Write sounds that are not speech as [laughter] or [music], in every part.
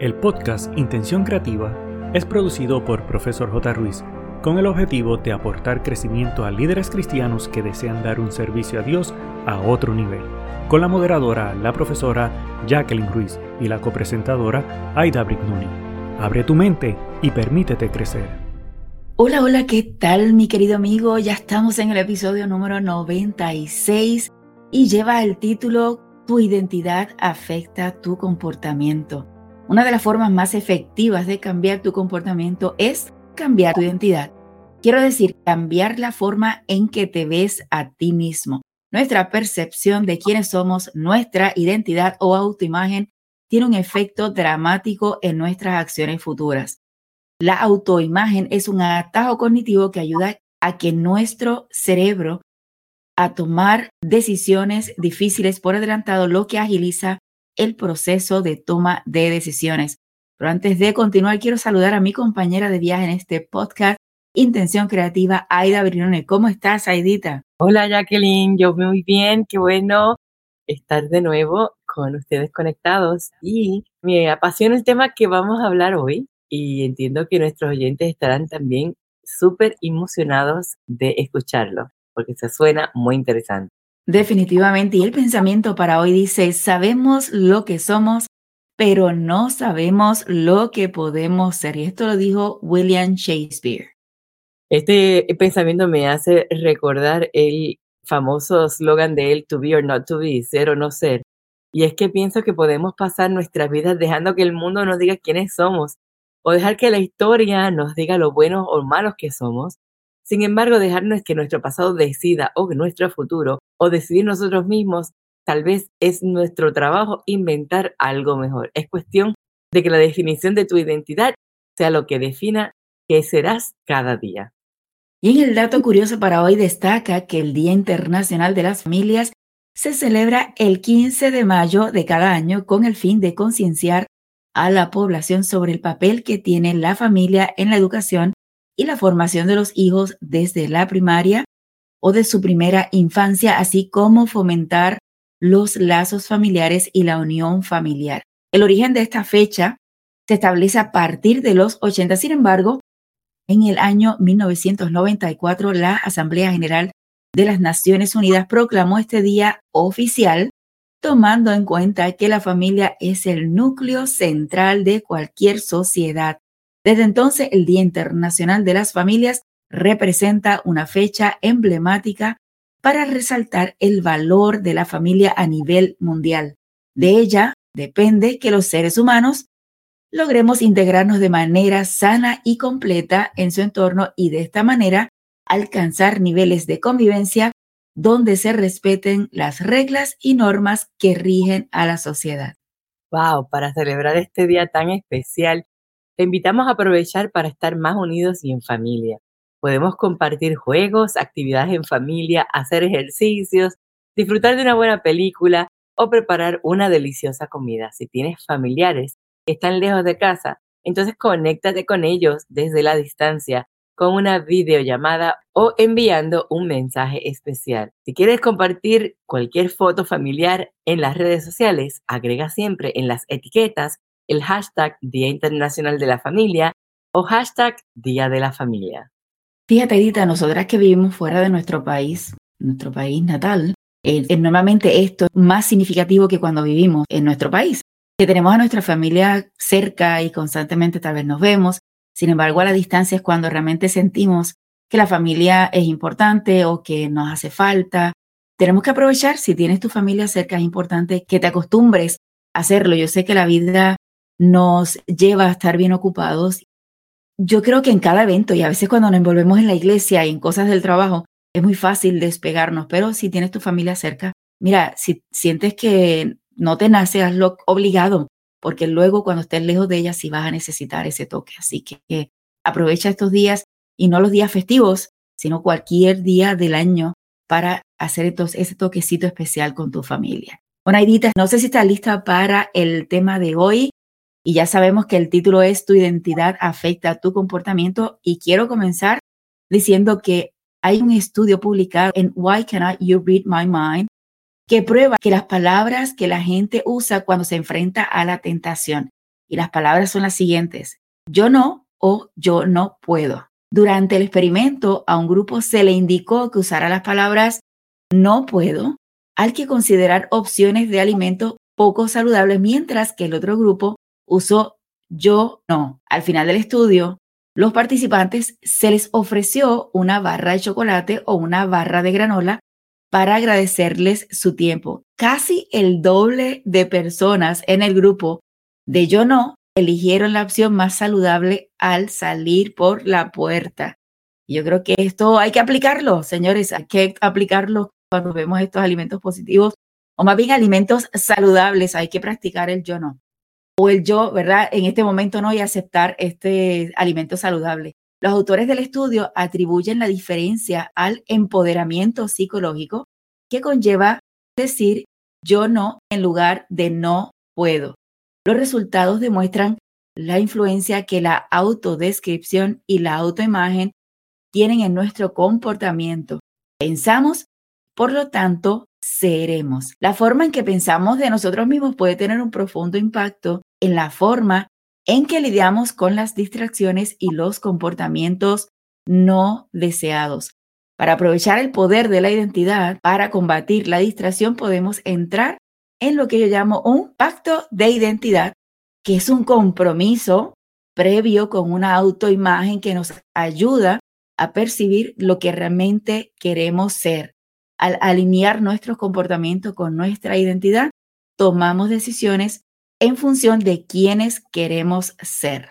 El podcast Intención Creativa es producido por Profesor J. Ruiz con el objetivo de aportar crecimiento a líderes cristianos que desean dar un servicio a Dios a otro nivel, con la moderadora, la profesora Jacqueline Ruiz y la copresentadora Aida Brignoni. Abre tu mente y permítete crecer. Hola, hola, ¿qué tal mi querido amigo? Ya estamos en el episodio número 96 y lleva el título Tu identidad afecta tu comportamiento. Una de las formas más efectivas de cambiar tu comportamiento es cambiar tu identidad. Quiero decir, cambiar la forma en que te ves a ti mismo. Nuestra percepción de quiénes somos, nuestra identidad o autoimagen tiene un efecto dramático en nuestras acciones futuras. La autoimagen es un atajo cognitivo que ayuda a que nuestro cerebro a tomar decisiones difíciles por adelantado, lo que agiliza el proceso de toma de decisiones. Pero antes de continuar, quiero saludar a mi compañera de viaje en este podcast, Intención Creativa, Aida Brinone. ¿Cómo estás, Aidita? Hola, Jacqueline. Yo muy bien. Qué bueno estar de nuevo con ustedes conectados. Y me apasiona el tema que vamos a hablar hoy. Y entiendo que nuestros oyentes estarán también súper emocionados de escucharlo, porque se suena muy interesante. Definitivamente. Y el pensamiento para hoy dice, sabemos lo que somos, pero no sabemos lo que podemos ser. Y esto lo dijo William Shakespeare. Este pensamiento me hace recordar el famoso slogan de él, to be or not to be, ser o no ser. Y es que pienso que podemos pasar nuestras vidas dejando que el mundo nos diga quiénes somos o dejar que la historia nos diga lo buenos o malos que somos sin embargo, dejarnos que nuestro pasado decida o que nuestro futuro o decidir nosotros mismos, tal vez es nuestro trabajo inventar algo mejor. Es cuestión de que la definición de tu identidad sea lo que defina qué serás cada día. Y en el dato curioso para hoy destaca que el Día Internacional de las Familias se celebra el 15 de mayo de cada año con el fin de concienciar a la población sobre el papel que tiene la familia en la educación y la formación de los hijos desde la primaria o de su primera infancia, así como fomentar los lazos familiares y la unión familiar. El origen de esta fecha se establece a partir de los 80. Sin embargo, en el año 1994, la Asamblea General de las Naciones Unidas proclamó este día oficial, tomando en cuenta que la familia es el núcleo central de cualquier sociedad desde entonces, el Día Internacional de las Familias representa una fecha emblemática para resaltar el valor de la familia a nivel mundial. De ella depende que los seres humanos logremos integrarnos de manera sana y completa en su entorno y de esta manera alcanzar niveles de convivencia donde se respeten las reglas y normas que rigen a la sociedad. Wow, para celebrar este día tan especial, te invitamos a aprovechar para estar más unidos y en familia. Podemos compartir juegos, actividades en familia, hacer ejercicios, disfrutar de una buena película o preparar una deliciosa comida. Si tienes familiares que están lejos de casa, entonces conéctate con ellos desde la distancia con una videollamada o enviando un mensaje especial. Si quieres compartir cualquier foto familiar en las redes sociales, agrega siempre en las etiquetas el hashtag Día Internacional de la Familia o hashtag Día de la Familia. Fíjate, Edita, nosotras que vivimos fuera de nuestro país, nuestro país natal, eh, normalmente esto es más significativo que cuando vivimos en nuestro país, que tenemos a nuestra familia cerca y constantemente tal vez nos vemos, sin embargo a la distancia es cuando realmente sentimos que la familia es importante o que nos hace falta. Tenemos que aprovechar, si tienes tu familia cerca, es importante que te acostumbres a hacerlo. Yo sé que la vida nos lleva a estar bien ocupados. Yo creo que en cada evento y a veces cuando nos envolvemos en la iglesia y en cosas del trabajo, es muy fácil despegarnos, pero si tienes tu familia cerca, mira, si sientes que no te nace, hazlo obligado, porque luego cuando estés lejos de ella sí vas a necesitar ese toque. Así que aprovecha estos días y no los días festivos, sino cualquier día del año para hacer ese toquecito especial con tu familia. Bueno, no sé si estás lista para el tema de hoy. Y ya sabemos que el título es Tu identidad afecta a tu comportamiento y quiero comenzar diciendo que hay un estudio publicado en Why Cannot You Read My Mind que prueba que las palabras que la gente usa cuando se enfrenta a la tentación y las palabras son las siguientes. Yo no o yo no puedo. Durante el experimento a un grupo se le indicó que usara las palabras no puedo al que considerar opciones de alimentos poco saludables, mientras que el otro grupo usó yo no. Al final del estudio, los participantes se les ofreció una barra de chocolate o una barra de granola para agradecerles su tiempo. Casi el doble de personas en el grupo de yo no eligieron la opción más saludable al salir por la puerta. Yo creo que esto hay que aplicarlo, señores, hay que aplicarlo cuando vemos estos alimentos positivos o más bien alimentos saludables, hay que practicar el yo no. O el yo, ¿verdad? En este momento no y aceptar este alimento saludable. Los autores del estudio atribuyen la diferencia al empoderamiento psicológico que conlleva decir yo no en lugar de no puedo. Los resultados demuestran la influencia que la autodescripción y la autoimagen tienen en nuestro comportamiento. Pensamos, por lo tanto, La forma en que pensamos de nosotros mismos puede tener un profundo impacto en la forma en que lidiamos con las distracciones y los comportamientos no deseados. Para aprovechar el poder de la identidad para combatir la distracción podemos entrar en lo que yo llamo un pacto de identidad, que es un compromiso previo con una autoimagen que nos ayuda a percibir lo que realmente queremos ser. Al alinear nuestros comportamientos con nuestra identidad, tomamos decisiones en función de quiénes queremos ser.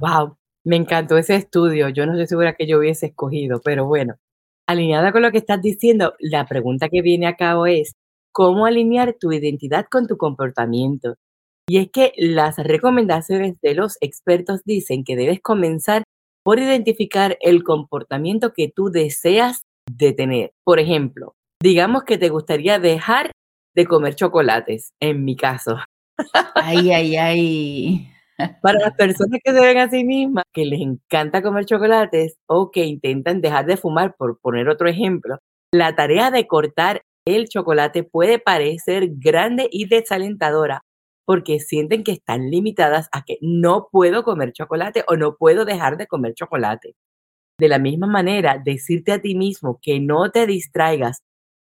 Wow, me encantó ese estudio. Yo no estoy segura que yo hubiese escogido, pero bueno, alineada con lo que estás diciendo, la pregunta que viene a cabo es, cómo alinear tu identidad con tu comportamiento. Y es que las recomendaciones de los expertos dicen que debes comenzar por identificar el comportamiento que tú deseas detener. Por ejemplo, digamos que te gustaría dejar de comer chocolates, en mi caso. Ay, ay, ay. [laughs] Para las personas que se ven a sí mismas, que les encanta comer chocolates o que intentan dejar de fumar, por poner otro ejemplo, la tarea de cortar el chocolate puede parecer grande y desalentadora porque sienten que están limitadas a que no puedo comer chocolate o no puedo dejar de comer chocolate. De la misma manera, decirte a ti mismo que no te distraigas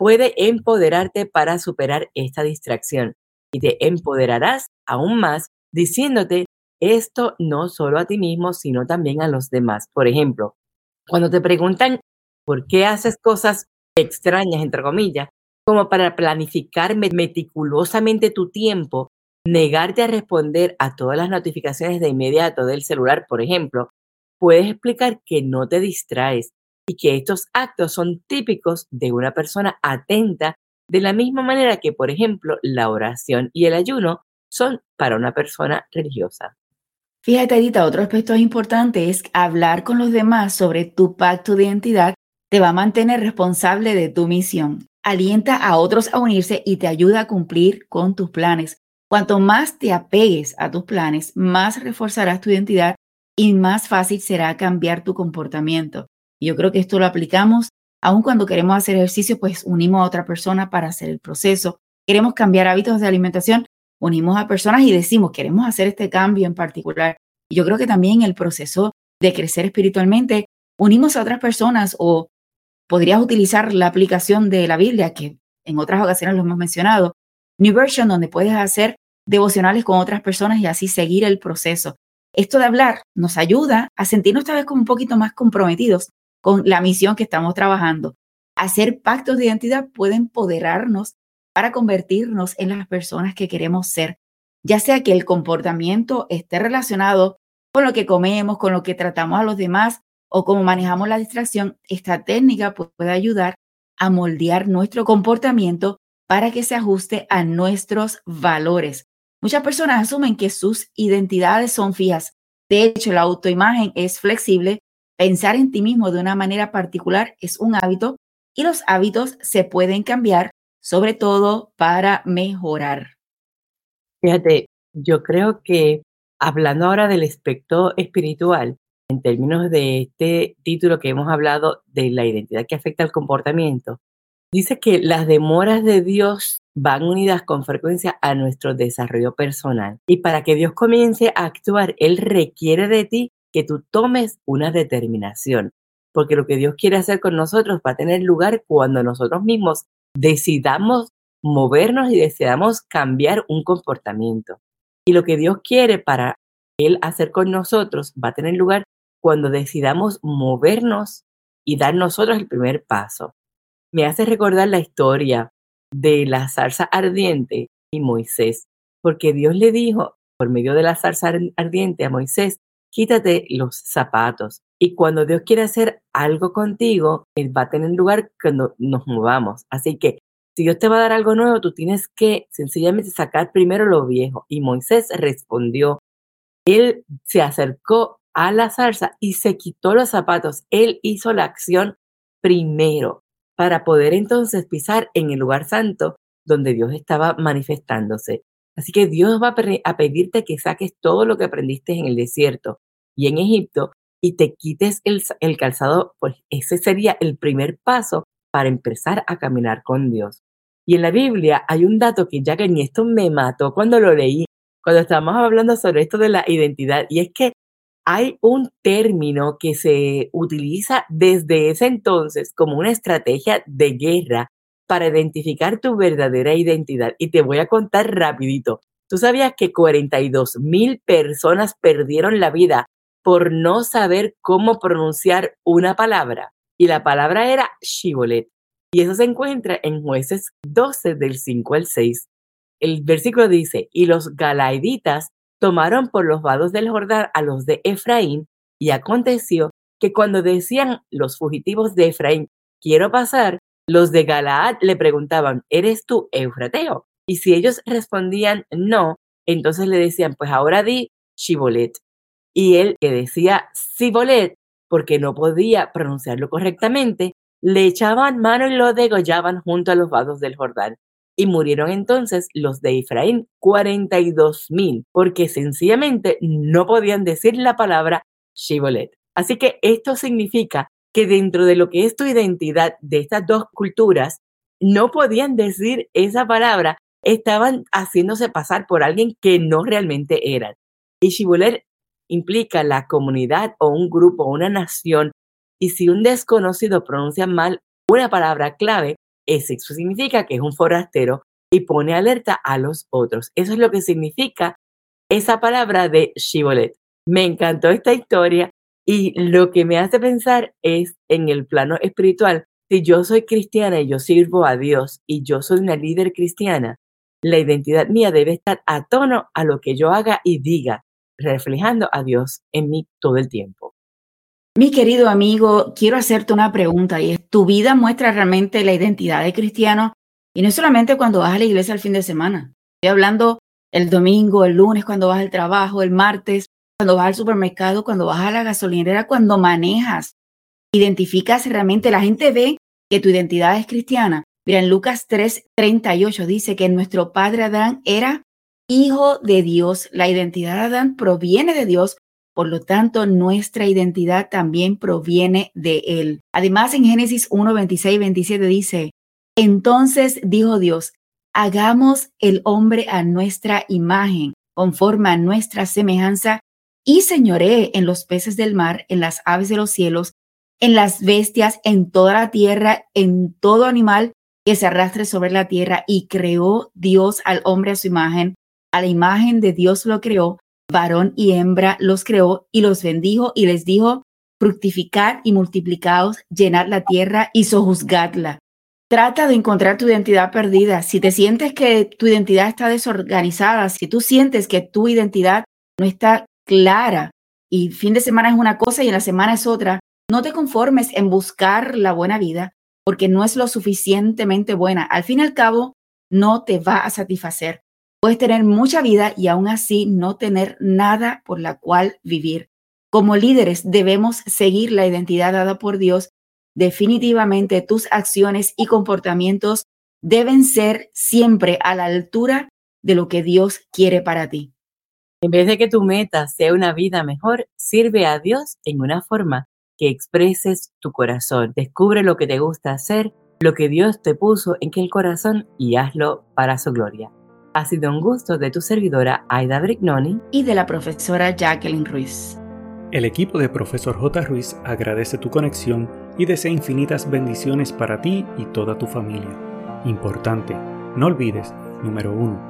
puede empoderarte para superar esta distracción y te empoderarás aún más diciéndote esto no solo a ti mismo, sino también a los demás. Por ejemplo, cuando te preguntan por qué haces cosas extrañas, entre comillas, como para planificar meticulosamente tu tiempo, negarte a responder a todas las notificaciones de inmediato del celular, por ejemplo, puedes explicar que no te distraes y que estos actos son típicos de una persona atenta, de la misma manera que, por ejemplo, la oración y el ayuno son para una persona religiosa. Fíjate, Edita, otro aspecto importante es hablar con los demás sobre tu pacto de identidad te va a mantener responsable de tu misión alienta a otros a unirse y te ayuda a cumplir con tus planes. Cuanto más te apegues a tus planes, más reforzarás tu identidad y más fácil será cambiar tu comportamiento. Yo creo que esto lo aplicamos aun cuando queremos hacer ejercicio, pues unimos a otra persona para hacer el proceso. Queremos cambiar hábitos de alimentación, unimos a personas y decimos, queremos hacer este cambio en particular. Y yo creo que también el proceso de crecer espiritualmente, unimos a otras personas o podrías utilizar la aplicación de la Biblia, que en otras ocasiones lo hemos mencionado, New Version, donde puedes hacer devocionales con otras personas y así seguir el proceso. Esto de hablar nos ayuda a sentirnos tal vez como un poquito más comprometidos con la misión que estamos trabajando. Hacer pactos de identidad puede empoderarnos para convertirnos en las personas que queremos ser, ya sea que el comportamiento esté relacionado con lo que comemos, con lo que tratamos a los demás o cómo manejamos la distracción, esta técnica puede ayudar a moldear nuestro comportamiento para que se ajuste a nuestros valores. Muchas personas asumen que sus identidades son fijas. De hecho, la autoimagen es flexible. Pensar en ti mismo de una manera particular es un hábito y los hábitos se pueden cambiar, sobre todo para mejorar. Fíjate, yo creo que hablando ahora del aspecto espiritual, en términos de este título que hemos hablado de la identidad que afecta al comportamiento, dice que las demoras de Dios van unidas con frecuencia a nuestro desarrollo personal. Y para que Dios comience a actuar, Él requiere de ti que tú tomes una determinación, porque lo que Dios quiere hacer con nosotros va a tener lugar cuando nosotros mismos decidamos movernos y decidamos cambiar un comportamiento. Y lo que Dios quiere para Él hacer con nosotros va a tener lugar cuando decidamos movernos y dar nosotros el primer paso. Me hace recordar la historia de la zarza ardiente y Moisés, porque Dios le dijo por medio de la zarza ardiente a Moisés, quítate los zapatos. Y cuando Dios quiere hacer algo contigo, Él va a tener lugar cuando nos movamos. Así que si Dios te va a dar algo nuevo, tú tienes que sencillamente sacar primero lo viejo. Y Moisés respondió, él se acercó a la zarza y se quitó los zapatos. Él hizo la acción primero para poder entonces pisar en el lugar santo donde Dios estaba manifestándose. Así que Dios va a pedirte que saques todo lo que aprendiste en el desierto y en Egipto y te quites el, calzado, pues ese sería el primer paso para empezar a caminar con Dios. Y en la Biblia hay un dato que ya que ni esto me mató cuando lo leí, cuando estábamos hablando sobre esto de la identidad, y es que hay un término que se utiliza desde ese entonces como una estrategia de guerra para identificar tu verdadera identidad. Y te voy a contar rapidito. ¿Tú sabías que 42 mil personas perdieron la vida por no saber cómo pronunciar una palabra? Y la palabra era shibolet. Y eso se encuentra en jueces 12 del 5 al 6. El versículo dice, y los galaiditas tomaron por los vados del Jordán a los de Efraín, y aconteció que cuando decían los fugitivos de Efraín, quiero pasar, los de Galaad le preguntaban, ¿eres tú Eufrateo? Y si ellos respondían no, entonces le decían, pues ahora di Shibolet. Y él que decía Sibolet, porque no podía pronunciarlo correctamente, le echaban mano y lo degollaban junto a los vados del Jordán. Y murieron entonces los de Efraín, 42 mil, porque sencillamente no podían decir la palabra Shibolet. Así que esto significa que dentro de lo que es tu identidad de estas dos culturas, no podían decir esa palabra, estaban haciéndose pasar por alguien que no realmente eran. Y Shibolet implica la comunidad o un grupo o una nación y si un desconocido pronuncia mal una palabra clave, eso significa que es un forastero y pone alerta a los otros. Eso es lo que significa esa palabra de Shibolet. Me encantó esta historia y lo que me hace pensar es en el plano espiritual. Si yo soy cristiana y yo sirvo a Dios y yo soy una líder cristiana, la identidad mía debe estar a tono a lo que yo haga y diga, reflejando a Dios en mí todo el tiempo. Mi querido amigo, quiero hacerte una pregunta y es, ¿tu vida muestra realmente la identidad de cristiano? Y no solamente cuando vas a la iglesia el fin de semana. Estoy hablando el domingo, el lunes, cuando vas al trabajo, el martes, cuando vas al supermercado, cuando vas a la gasolinera, cuando manejas. Identificas realmente, la gente ve que tu identidad es cristiana. Mira, en Lucas 3, 38 dice que nuestro padre Adán era hijo de Dios. La identidad de Adán proviene de Dios por lo tanto, nuestra identidad también proviene de Él. Además, en Génesis 1, 26 y 27 dice, entonces dijo Dios, hagamos el hombre a nuestra imagen, conforme a nuestra semejanza, y señoree en los peces del mar, en las aves de los cielos, en las bestias, en toda la tierra, en todo animal que se arrastre sobre la tierra, y creó Dios al hombre a su imagen, a la imagen de Dios lo creó, varón y hembra los creó y los bendijo y les dijo, fructificar y multiplicaos, llenar la tierra y sojuzgadla. Trata de encontrar tu identidad perdida. Si te sientes que tu identidad está desorganizada, si tú sientes que tu identidad no está clara y fin de semana es una cosa y en la semana es otra, no te conformes en buscar la buena vida porque no es lo suficientemente buena. Al fin y al cabo, no te va a satisfacer. Puedes tener mucha vida y aún así no tener nada por la cual vivir. Como líderes debemos seguir la identidad dada por Dios. Definitivamente tus acciones y comportamientos deben ser siempre a la altura de lo que Dios quiere para ti. En vez de que tu meta sea una vida mejor, sirve a Dios en una forma que expreses tu corazón. Descubre lo que te gusta hacer lo que Dios te puso en el corazón y hazlo para su gloria. Ha sido un gusto de tu servidora Aida Brignoni y de la profesora Jacqueline Ruiz. El equipo de Profesor J. Ruiz agradece tu conexión y desea infinitas bendiciones para ti y toda tu familia. Importante, no olvides, número 1,